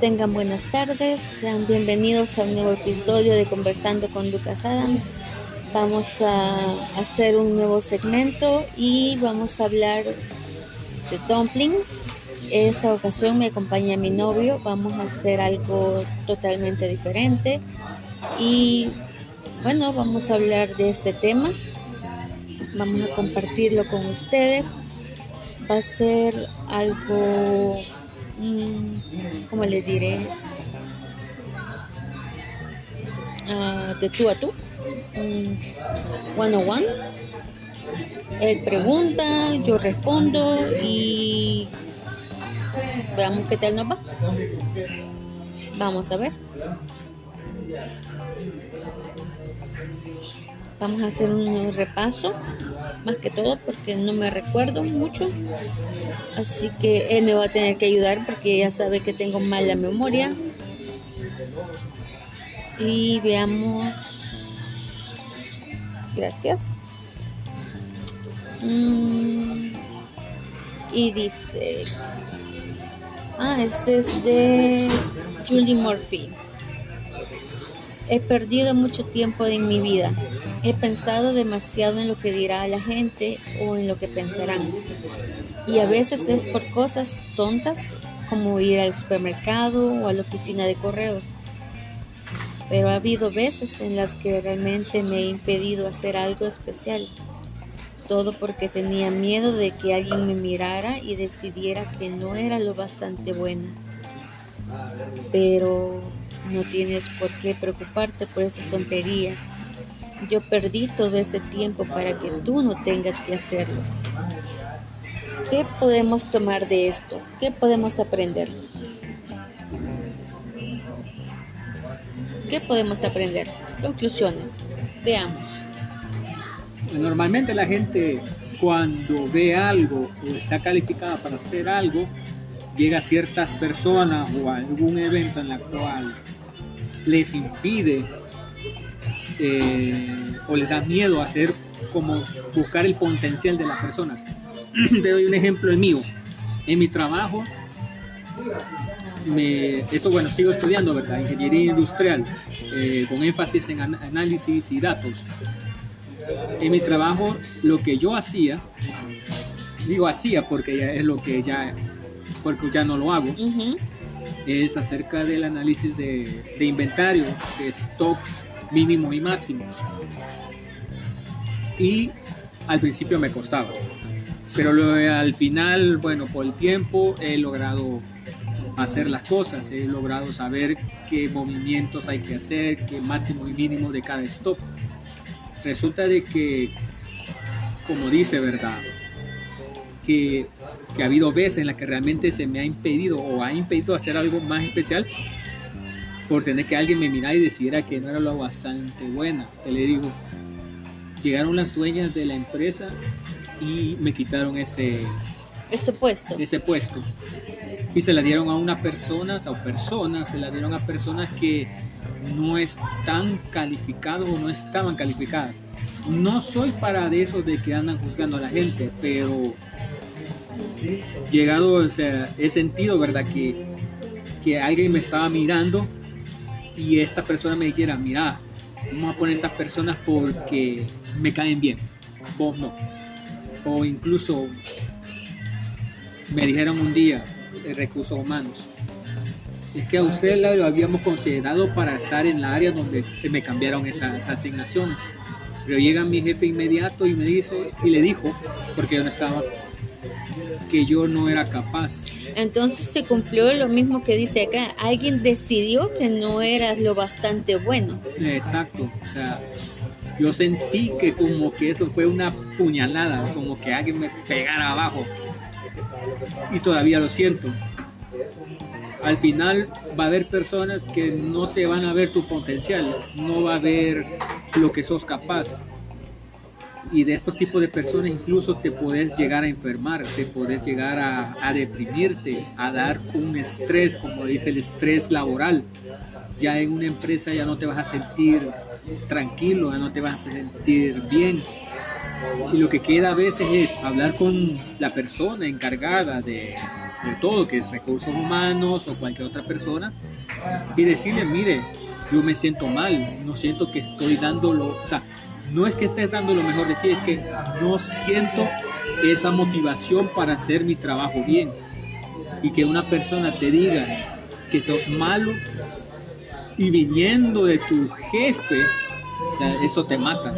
Tengan buenas tardes, sean bienvenidos a un nuevo episodio de Conversando con Lucas Adams. Vamos a hacer un nuevo segmento y vamos a hablar de dumpling. Esa ocasión me acompaña mi novio, vamos a hacer algo totalmente diferente y bueno, vamos a hablar de este tema. Vamos a compartirlo con ustedes. Va a ser algo Mm, como les diré, uh, de tú a tú, um, one on one. Él pregunta, yo respondo y veamos qué tal nos va. Vamos a ver. Vamos a hacer un repaso, más que todo porque no me recuerdo mucho. Así que él me va a tener que ayudar porque ya sabe que tengo mala memoria. Y veamos. Gracias. Mm, y dice. Ah, este es de Julie Murphy. He perdido mucho tiempo en mi vida. He pensado demasiado en lo que dirá la gente o en lo que pensarán. Y a veces es por cosas tontas como ir al supermercado o a la oficina de correos. Pero ha habido veces en las que realmente me he impedido hacer algo especial. Todo porque tenía miedo de que alguien me mirara y decidiera que no era lo bastante buena. Pero no tienes por qué preocuparte por esas tonterías. Yo perdí todo ese tiempo para que tú no tengas que hacerlo. ¿Qué podemos tomar de esto? ¿Qué podemos aprender? ¿Qué podemos aprender? Conclusiones. Veamos. Normalmente la gente cuando ve algo o está calificada para hacer algo, llega a ciertas personas o a algún evento en la cual les impide eh, o les da miedo hacer como buscar el potencial de las personas. Te doy un ejemplo el mío. En mi trabajo, me, esto bueno, sigo estudiando, ¿verdad? Ingeniería industrial, eh, con énfasis en análisis y datos. En mi trabajo, lo que yo hacía, digo hacía porque ya es lo que ya, porque ya no lo hago, es acerca del análisis de, de inventario, de stocks mínimos y máximos. Y al principio me costaba, pero al final, bueno, por el tiempo he logrado hacer las cosas, he logrado saber qué movimientos hay que hacer, qué máximo y mínimo de cada stop. Resulta de que, como dice, ¿verdad? Que, que, ha habido veces en las que realmente se me ha impedido o ha impedido hacer algo más especial por tener que alguien me mirara y decidiera que no era lo bastante buena. Que le digo, llegaron las dueñas de la empresa y me quitaron ese, ese puesto. Ese puesto. Y se la dieron a una persona, o personas, se la dieron a personas que no están calificados o no estaban calificadas. No soy para de eso de que andan juzgando a la gente, pero llegado, o sea, he sentido, ¿verdad? Que, que alguien me estaba mirando y esta persona me dijera, mira, vamos a poner estas personas porque me caen bien, vos no o incluso me dijeron un día de recursos humanos, es que a usted lo habíamos considerado para estar en la área donde se me cambiaron esas, asignaciones. Pero llega mi jefe inmediato y me dice, y le dijo, porque yo no estaba, que yo no era capaz. Entonces se cumplió lo mismo que dice acá, alguien decidió que no eras lo bastante bueno. Exacto, o sea, yo sentí que como que eso fue una puñalada, como que alguien me pegara abajo. Y todavía lo siento. Al final va a haber personas que no te van a ver tu potencial, no va a ver lo que sos capaz. Y de estos tipos de personas incluso te puedes llegar a enfermar, te puedes llegar a, a deprimirte, a dar un estrés, como dice el estrés laboral. Ya en una empresa ya no te vas a sentir tranquilo, no te vas a sentir bien Y lo que queda a veces es hablar con la persona encargada de, de todo, que es recursos humanos o cualquier otra persona, y decirle, mire, yo me siento mal, no siento que estoy dando lo, o sea, no es que estés dando lo mejor de ti, es que no siento esa motivación para hacer mi trabajo bien. Y que una persona te diga que sos malo y viniendo de tu jefe, eso te mata.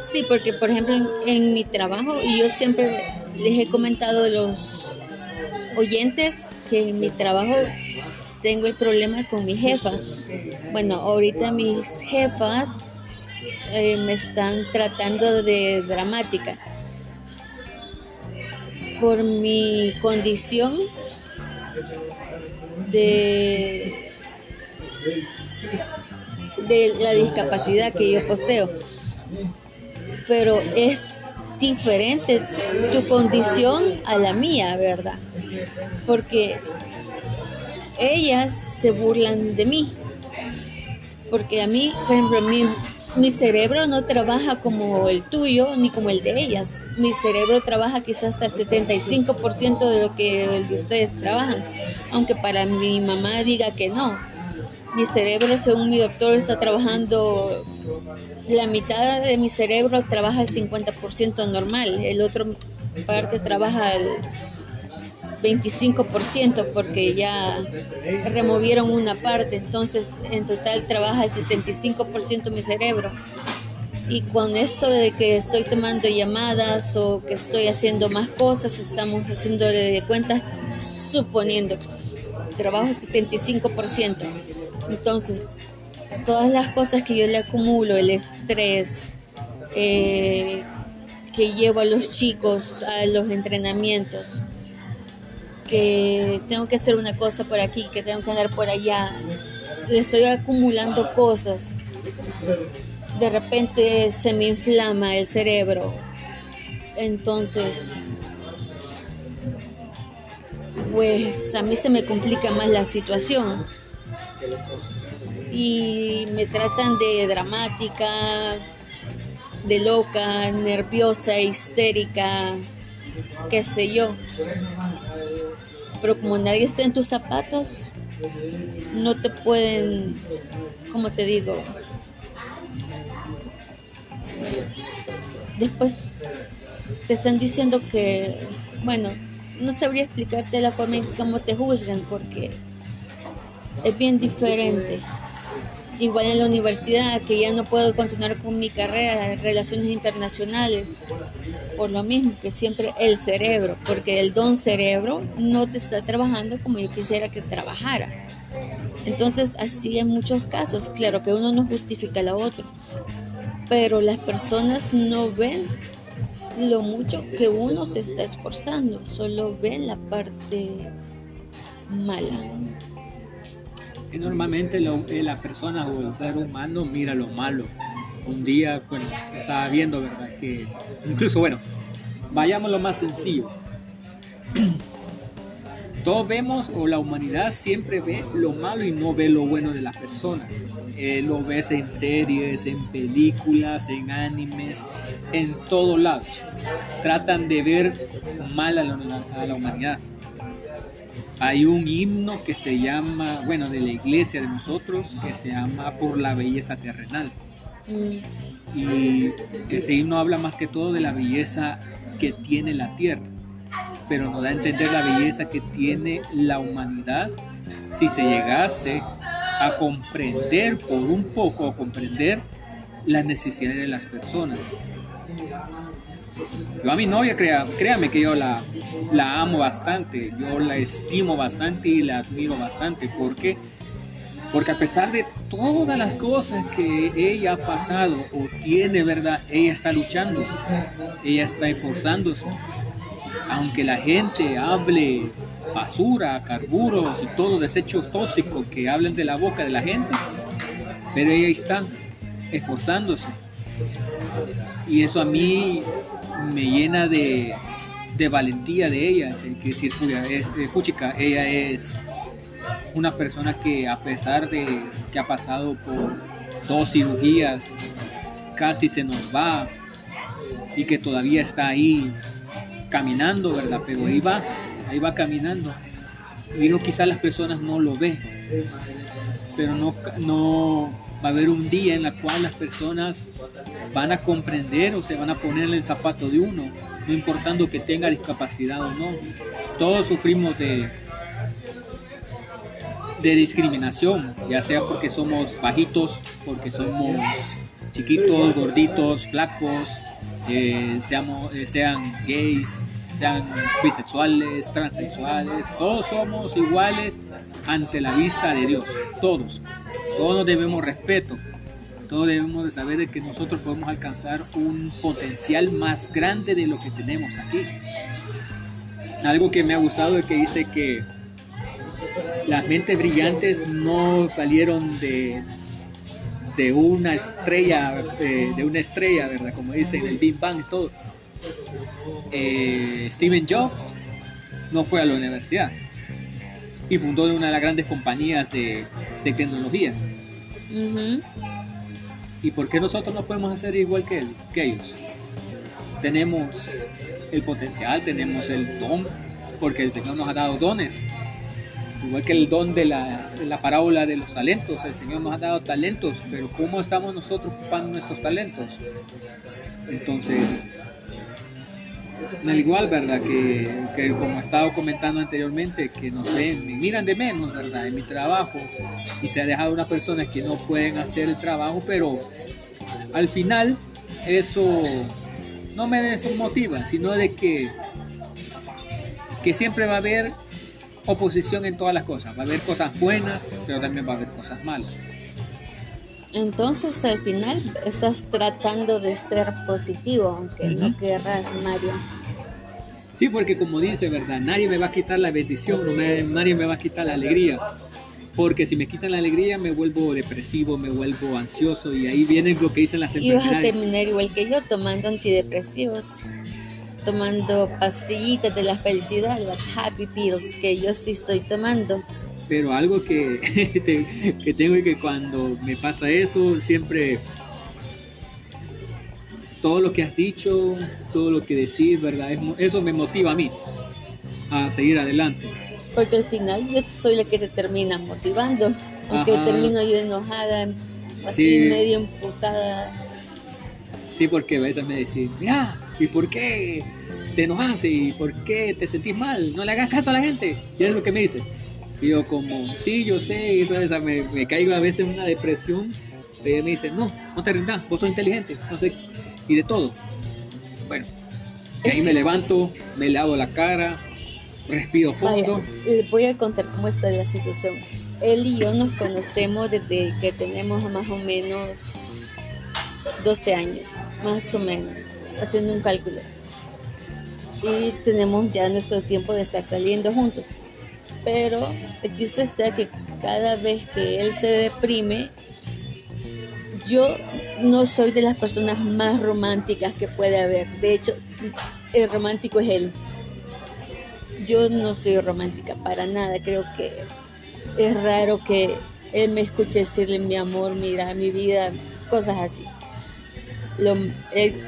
Sí, porque por ejemplo en, en mi trabajo, y yo siempre les he comentado a los oyentes que en mi trabajo tengo el problema con mi jefa. Bueno, ahorita mis jefas eh, me están tratando de dramática por mi condición de, de la discapacidad que yo poseo. Pero es diferente tu condición a la mía, ¿verdad? Porque ellas se burlan de mí. Porque a mí, por ejemplo, mi, mi cerebro no trabaja como el tuyo ni como el de ellas. Mi cerebro trabaja quizás al 75% de lo que el de ustedes trabajan. Aunque para mi mamá diga que no. Mi cerebro, según mi doctor, está trabajando la mitad de mi cerebro trabaja el 50% normal, el otro parte trabaja el 25% porque ya removieron una parte, entonces en total trabaja el 75% mi cerebro. Y con esto de que estoy tomando llamadas o que estoy haciendo más cosas, estamos haciéndole de cuentas suponiendo trabajo el 75%. Entonces, todas las cosas que yo le acumulo, el estrés eh, que llevo a los chicos a los entrenamientos, que tengo que hacer una cosa por aquí, que tengo que andar por allá, le estoy acumulando cosas. De repente se me inflama el cerebro. Entonces, pues a mí se me complica más la situación y me tratan de dramática, de loca, nerviosa, histérica, qué sé yo. Pero como nadie está en tus zapatos, no te pueden, como te digo, después te están diciendo que, bueno, no sabría explicarte la forma en cómo te juzgan porque es bien diferente. Igual en la universidad, que ya no puedo continuar con mi carrera relaciones internacionales, por lo mismo que siempre el cerebro, porque el don cerebro no te está trabajando como yo quisiera que trabajara. Entonces, así en muchos casos, claro que uno no justifica la otro, pero las personas no ven lo mucho que uno se está esforzando, solo ven la parte mala. Normalmente lo, eh, la persona o el ser humano mira lo malo. Un día, bueno, estaba viendo, ¿verdad? Que incluso, bueno, vayamos lo más sencillo. Todos vemos, o la humanidad siempre ve lo malo y no ve lo bueno de las personas. Eh, lo ves en series, en películas, en animes, en todos lados. Tratan de ver mal la, a la humanidad hay un himno que se llama, bueno, de la iglesia de nosotros, que se llama Por la belleza terrenal. Y ese himno habla más que todo de la belleza que tiene la tierra, pero nos da a entender la belleza que tiene la humanidad si se llegase a comprender por un poco, a comprender las necesidades de las personas. Yo a mi novia, crea, créame que yo la, la amo bastante, yo la estimo bastante y la admiro bastante. ¿Por qué? Porque a pesar de todas las cosas que ella ha pasado o tiene, ¿verdad? Ella está luchando, ella está esforzándose. Aunque la gente hable basura, carburos y todos desechos tóxicos que hablen de la boca de la gente, pero ella está esforzándose. Y eso a mí me llena de, valentía de ella. Es decir, es, puchica, ella es una persona que a pesar de que ha pasado por dos cirugías, casi se nos va, y que todavía está ahí caminando, ¿verdad? Pero ahí va, ahí va caminando. Y no quizás las personas no lo ven, pero no, no va a haber un día en la cual las personas van a comprender o se van a poner en el zapato de uno, no importando que tenga discapacidad o no. Todos sufrimos de, de discriminación, ya sea porque somos bajitos, porque somos chiquitos, gorditos, flacos, eh, seamos, eh, sean gays, sean bisexuales, transexuales, todos somos iguales ante la vista de Dios, todos. Todos debemos respeto, todos debemos de saber de que nosotros podemos alcanzar un potencial más grande de lo que tenemos aquí. Algo que me ha gustado es que dice que las mentes brillantes no salieron de, de una estrella, eh, de una estrella, ¿verdad? Como dicen, el Big Bang y todo. Eh, Steven Jobs no fue a la universidad y fundó una de las grandes compañías de, tecnología. ¿Y por qué nosotros no podemos hacer igual que, él, que ellos? Tenemos el potencial, tenemos el don, porque el Señor nos ha dado dones igual que el don de la, la, parábola de los talentos, el Señor nos ha dado talentos, pero ¿cómo estamos nosotros ocupando nuestros talentos? Entonces, al igual, ¿verdad? Que, que como he estado comentando anteriormente, que nos ven, me miran de menos, ¿verdad? En mi trabajo, y se ha dejado una persona que no pueden hacer el trabajo, pero al final eso no me desmotiva, sino de que, que siempre va a haber oposición en todas las cosas. Va a haber cosas buenas, pero también va a haber cosas malas. Entonces al final estás tratando de ser positivo, aunque no querrás, Mario. Sí, porque como dice, ¿verdad? Nadie me va a quitar la bendición, no nadie me va a quitar la alegría. Porque si me quitan la alegría me vuelvo depresivo, me vuelvo ansioso y ahí viene lo que dicen las enfermedades. Y vas a terminar igual que yo tomando antidepresivos tomando pastillitas de la felicidad, las happy pills, que yo sí estoy tomando. Pero algo que, que tengo y que cuando me pasa eso, siempre todo lo que has dicho, todo lo que decís, ¿verdad? Eso me motiva a mí a seguir adelante. Porque al final yo soy la que te termina motivando, aunque termino yo enojada, así medio emputada. Sí, porque a veces me decís, mira, ¿Y por qué te enojas? ¿Y por qué te sentís mal? No le hagas caso a la gente. Y es lo que me dice. Y yo como, sí, yo sé, y entonces me, me caigo a veces en una depresión. Y ella me dice, no, no te rindas, vos sos inteligente, no sé, y de todo. Bueno, y ahí me levanto, me lavo la cara, respiro fondo. le voy a contar cómo está la situación. Él y yo nos conocemos desde que tenemos más o menos 12 años, más o menos haciendo un cálculo. Y tenemos ya nuestro tiempo de estar saliendo juntos. Pero el chiste está que cada vez que él se deprime, yo no soy de las personas más románticas que puede haber. De hecho, el romántico es él. Yo no soy romántica para nada. Creo que es raro que él me escuche decirle mi amor, mira, mi vida, cosas así lo,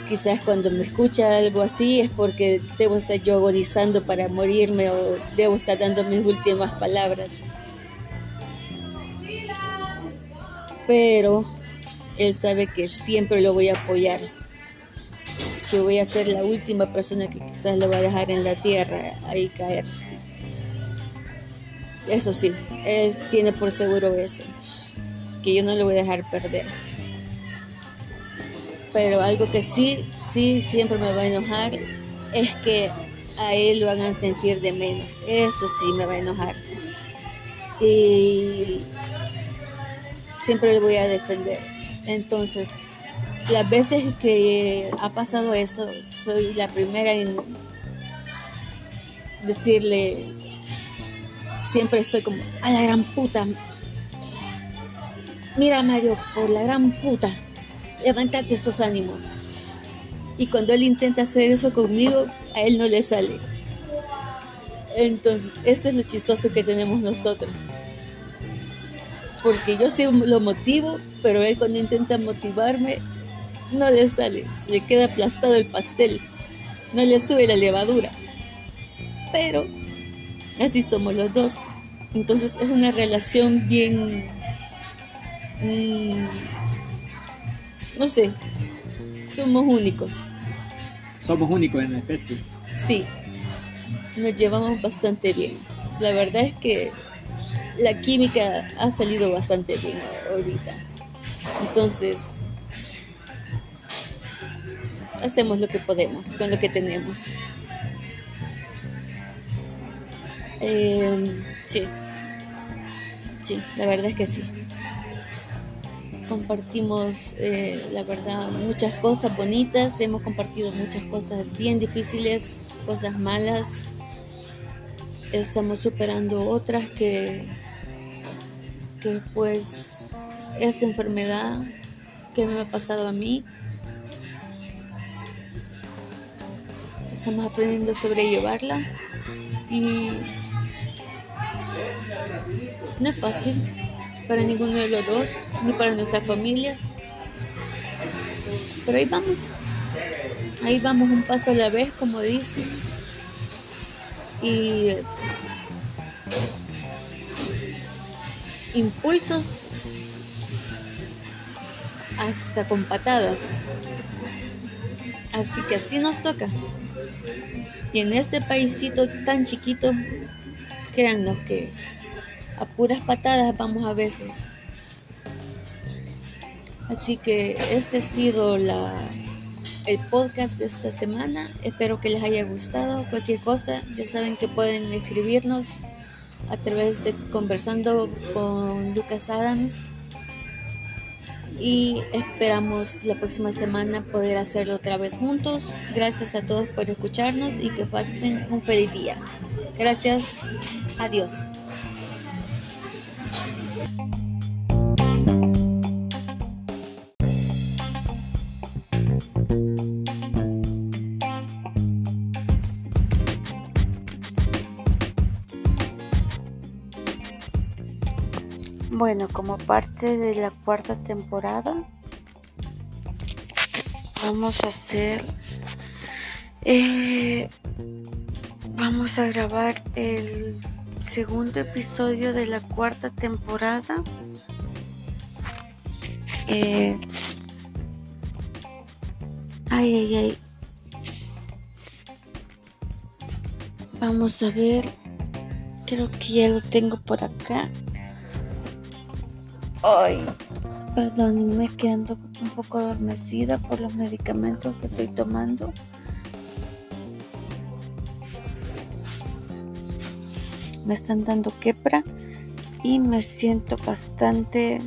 quizás cuando me escucha algo así es porque debo estar yo agonizando para morirme o debo estar dando mis últimas palabras. Pero él sabe que siempre lo voy a apoyar, que voy a ser la última persona que quizás lo va a dejar en la tierra ahí caer. Eso sí, él tiene por seguro eso, que yo no lo voy a dejar perder pero algo que sí, sí, siempre me va a enojar es que a él lo hagan sentir de menos. Eso sí me va a enojar. Y siempre le voy a defender. Entonces, las veces que ha pasado eso, soy la primera en decirle, siempre soy como, a la gran puta. Mira Mario, por la gran puta levántate esos ánimos. Y cuando él intenta hacer eso conmigo, a él no le sale. Entonces, esto es lo chistoso que tenemos nosotros. Porque yo sí lo motivo, pero él cuando intenta motivarme, no le sale, se le queda aplastado el pastel, no le sube la levadura. Pero así somos los dos. Entonces es una relación bien... Mm, no sé, somos únicos. Somos únicos en la especie. Sí, nos llevamos bastante bien. La verdad es que la química ha salido bastante bien ahorita. Entonces, hacemos lo que podemos con lo que tenemos. Eh, sí, sí, la verdad es que sí. Compartimos, eh, la verdad, muchas cosas bonitas, hemos compartido muchas cosas bien difíciles, cosas malas. Estamos superando otras que, que pues esta enfermedad que me ha pasado a mí, estamos aprendiendo a sobrellevarla y no es fácil para ninguno de los dos, ni para nuestras familias. Pero ahí vamos. Ahí vamos un paso a la vez, como dicen. Y impulsos hasta con patadas. Así que así nos toca. Y en este paísito tan chiquito, créannos que a puras patadas vamos a veces. Así que este ha sido la, el podcast de esta semana. Espero que les haya gustado. Cualquier cosa, ya saben que pueden escribirnos a través de conversando con Lucas Adams. Y esperamos la próxima semana poder hacerlo otra vez juntos. Gracias a todos por escucharnos y que pasen un feliz día. Gracias. Adiós. Bueno, como parte de la cuarta temporada, vamos a hacer, eh, vamos a grabar el segundo episodio de la cuarta temporada. Eh, ay, ay, ay. Vamos a ver. Creo que ya lo tengo por acá. Ay, perdónenme que ando un poco adormecida por los medicamentos que estoy tomando. Me están dando quepra y me siento bastante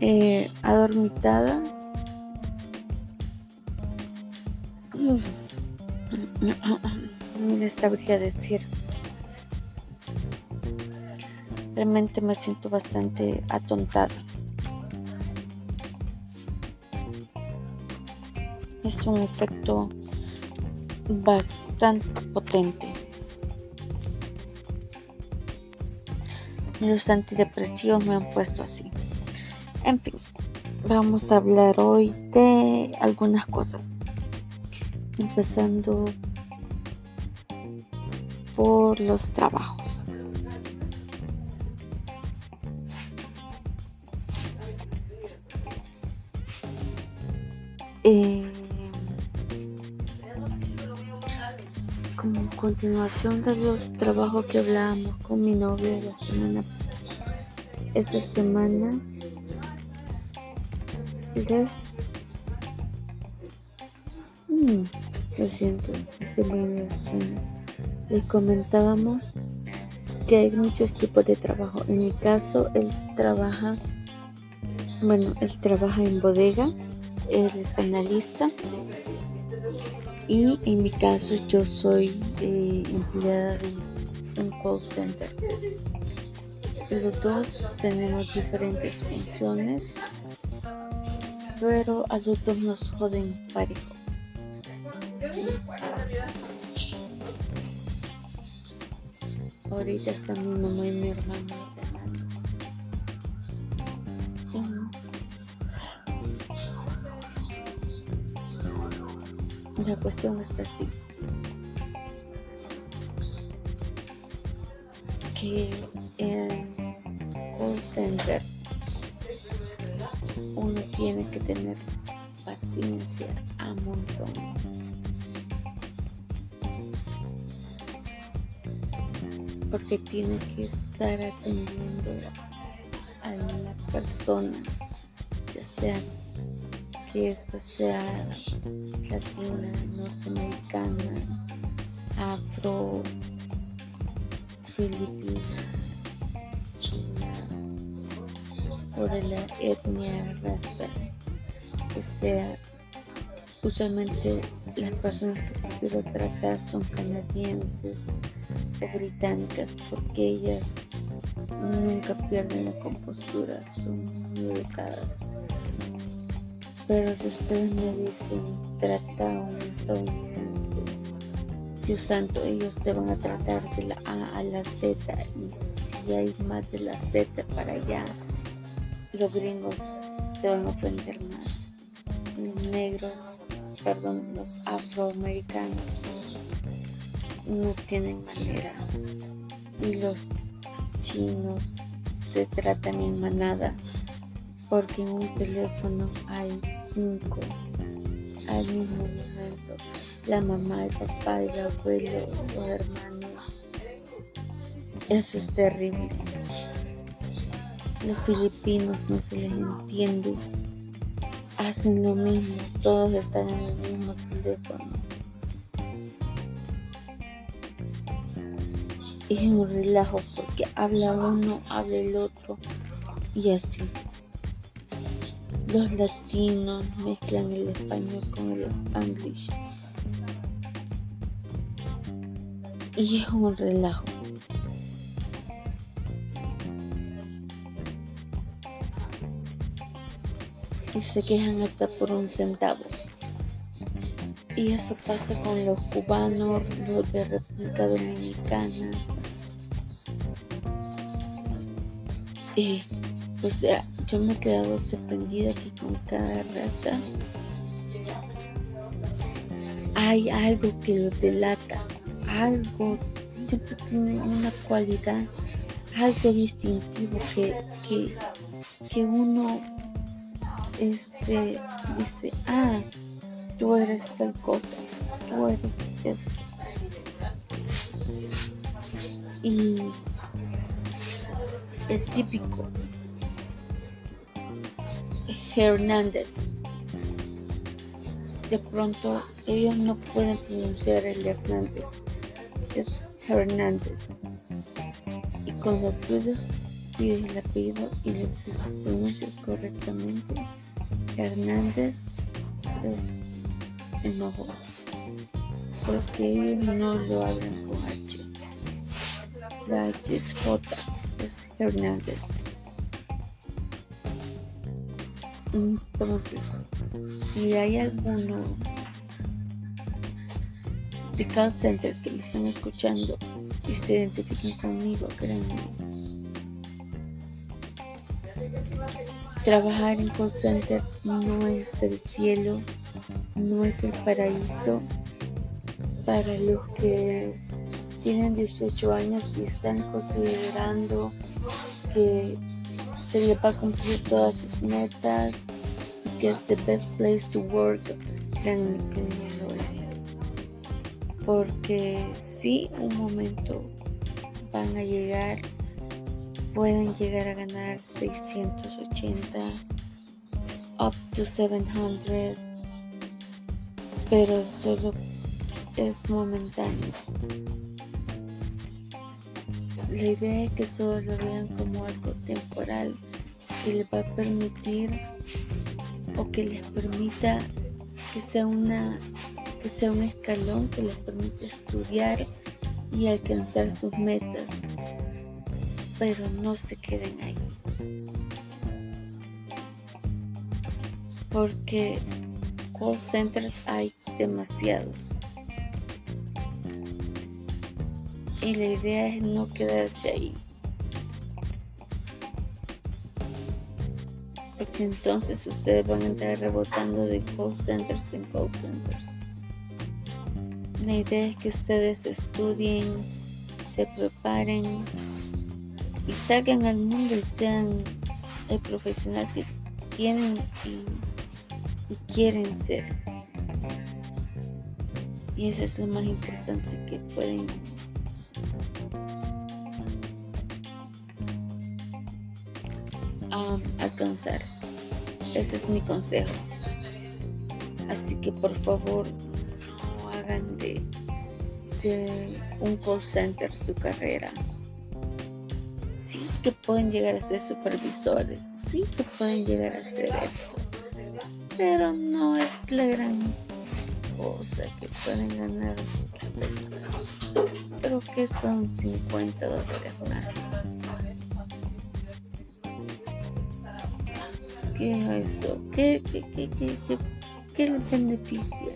eh, adormitada. Les sabría decir. Realmente me siento bastante atontada. Es un efecto bastante potente. Los antidepresivos me han puesto así. En fin, vamos a hablar hoy de algunas cosas. Empezando por los trabajos. Eh, como continuación de los trabajos que hablábamos con mi novio la semana esta semana les mm, lo siento les comentábamos que hay muchos tipos de trabajo. En mi caso él trabaja bueno él trabaja en bodega él es analista y en mi caso yo soy eh, empleada de un call center. Los dos tenemos diferentes funciones, pero a los dos nos joden parejo. Ahorita está mi mamá y mi hermano La cuestión está así. Que en call center uno tiene que tener paciencia a montón. Porque tiene que estar atendiendo a la persona, ya sea que esta sea latina, norteamericana, afro, filipina, china, o de la etnia, raza que sea. Usualmente las personas que prefiero tratar son canadienses o británicas porque ellas nunca pierden la compostura, son muy educadas. Pero si ustedes me dicen trata a un estadounidense, Dios santo, ellos te van a tratar de la A a la Z y si hay más de la Z para allá, los gringos te van a ofender más. Los negros, perdón, los afroamericanos no tienen manera. Y los chinos te tratan en manada porque en un teléfono hay cinco al mismo momento. La mamá, el papá, el abuelo, los hermanos. Eso es terrible. Los filipinos no se les entiende. Hacen lo mismo, todos están en el mismo teléfono. Es un relajo porque habla uno, habla el otro y así. Los latinos mezclan el español con el spanglish. Y es un relajo. y se quejan hasta por un centavo. Y eso pasa con los cubanos, los de República Dominicana. Y, o sea, yo me he quedado sorprendida que con cada raza hay algo que los delata, algo, siempre tiene una cualidad, algo distintivo que, que, que uno este dice, ah, tú eres tal cosa, tú eres esto. Y el típico Hernández. De pronto ellos no pueden pronunciar el Hernández, es Hernández. Y cuando tú pides el apellido y le pronuncias correctamente, Hernández es enojo porque ellos no lo hablan con H. La H es J, es Hernández. Entonces, si hay alguno de call center que me están escuchando y se identifiquen conmigo, créanme, Trabajar en call center no es el cielo, no es el paraíso para los que tienen 18 años y están considerando que se les va a cumplir todas sus metas que es the best place to work, créanme que lo es. Porque si un momento van a llegar pueden llegar a ganar 680 up to 700 pero solo es momentáneo la idea es que solo lo vean como algo temporal que les va a permitir o que les permita que sea una que sea un escalón que les permita estudiar y alcanzar sus metas pero no se queden ahí. Porque call centers hay demasiados. Y la idea es no quedarse ahí. Entonces ustedes van a estar rebotando de call centers en call centers. La idea es que ustedes estudien, se preparen y salgan al mundo y sean el profesional que tienen y, y quieren ser. Y eso es lo más importante que pueden alcanzar. Ese es mi consejo. Así que por favor no hagan de, un call center su carrera. Sí que pueden llegar a ser supervisores, sí que pueden llegar a hacer esto, pero no es la gran cosa que pueden ganar. Pero que son 50 dólares más. ¿Qué es eso? ¿Qué, qué, qué, qué, qué, qué les beneficia?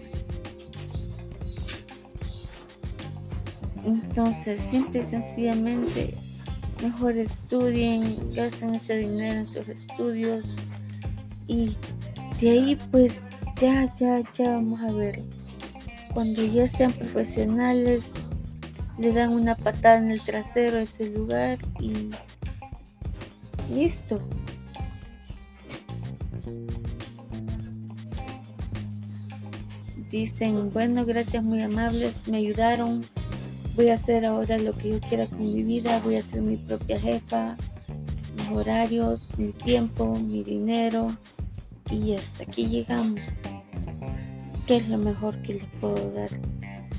Entonces, simple y sencillamente, mejor estudien, gasten ese dinero en sus estudios y de ahí pues ya, ya, ya vamos a ver. Cuando ya sean profesionales, le dan una patada en el trasero a ese lugar y listo. Dicen, bueno, gracias, muy amables, me ayudaron. Voy a hacer ahora lo que yo quiera con mi vida, voy a ser mi propia jefa, mis horarios, mi tiempo, mi dinero. Y hasta aquí llegamos. ¿Qué es lo mejor que les puedo dar?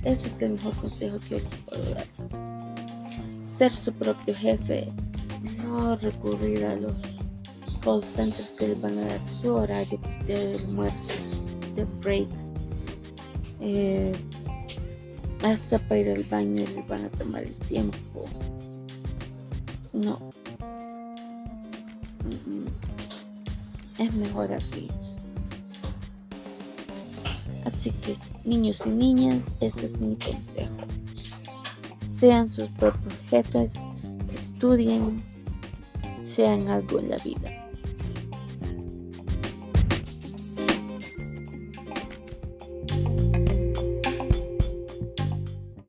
Ese es el mejor consejo que yo les puedo dar. Ser su propio jefe, no recurrir a los call centers que les van a dar su horario de almuerzo, de breaks. Eh, hasta para ir al baño les van a tomar el tiempo. No. Es mejor así. Así que niños y niñas, ese es mi consejo. Sean sus propios jefes, estudien, sean algo en la vida.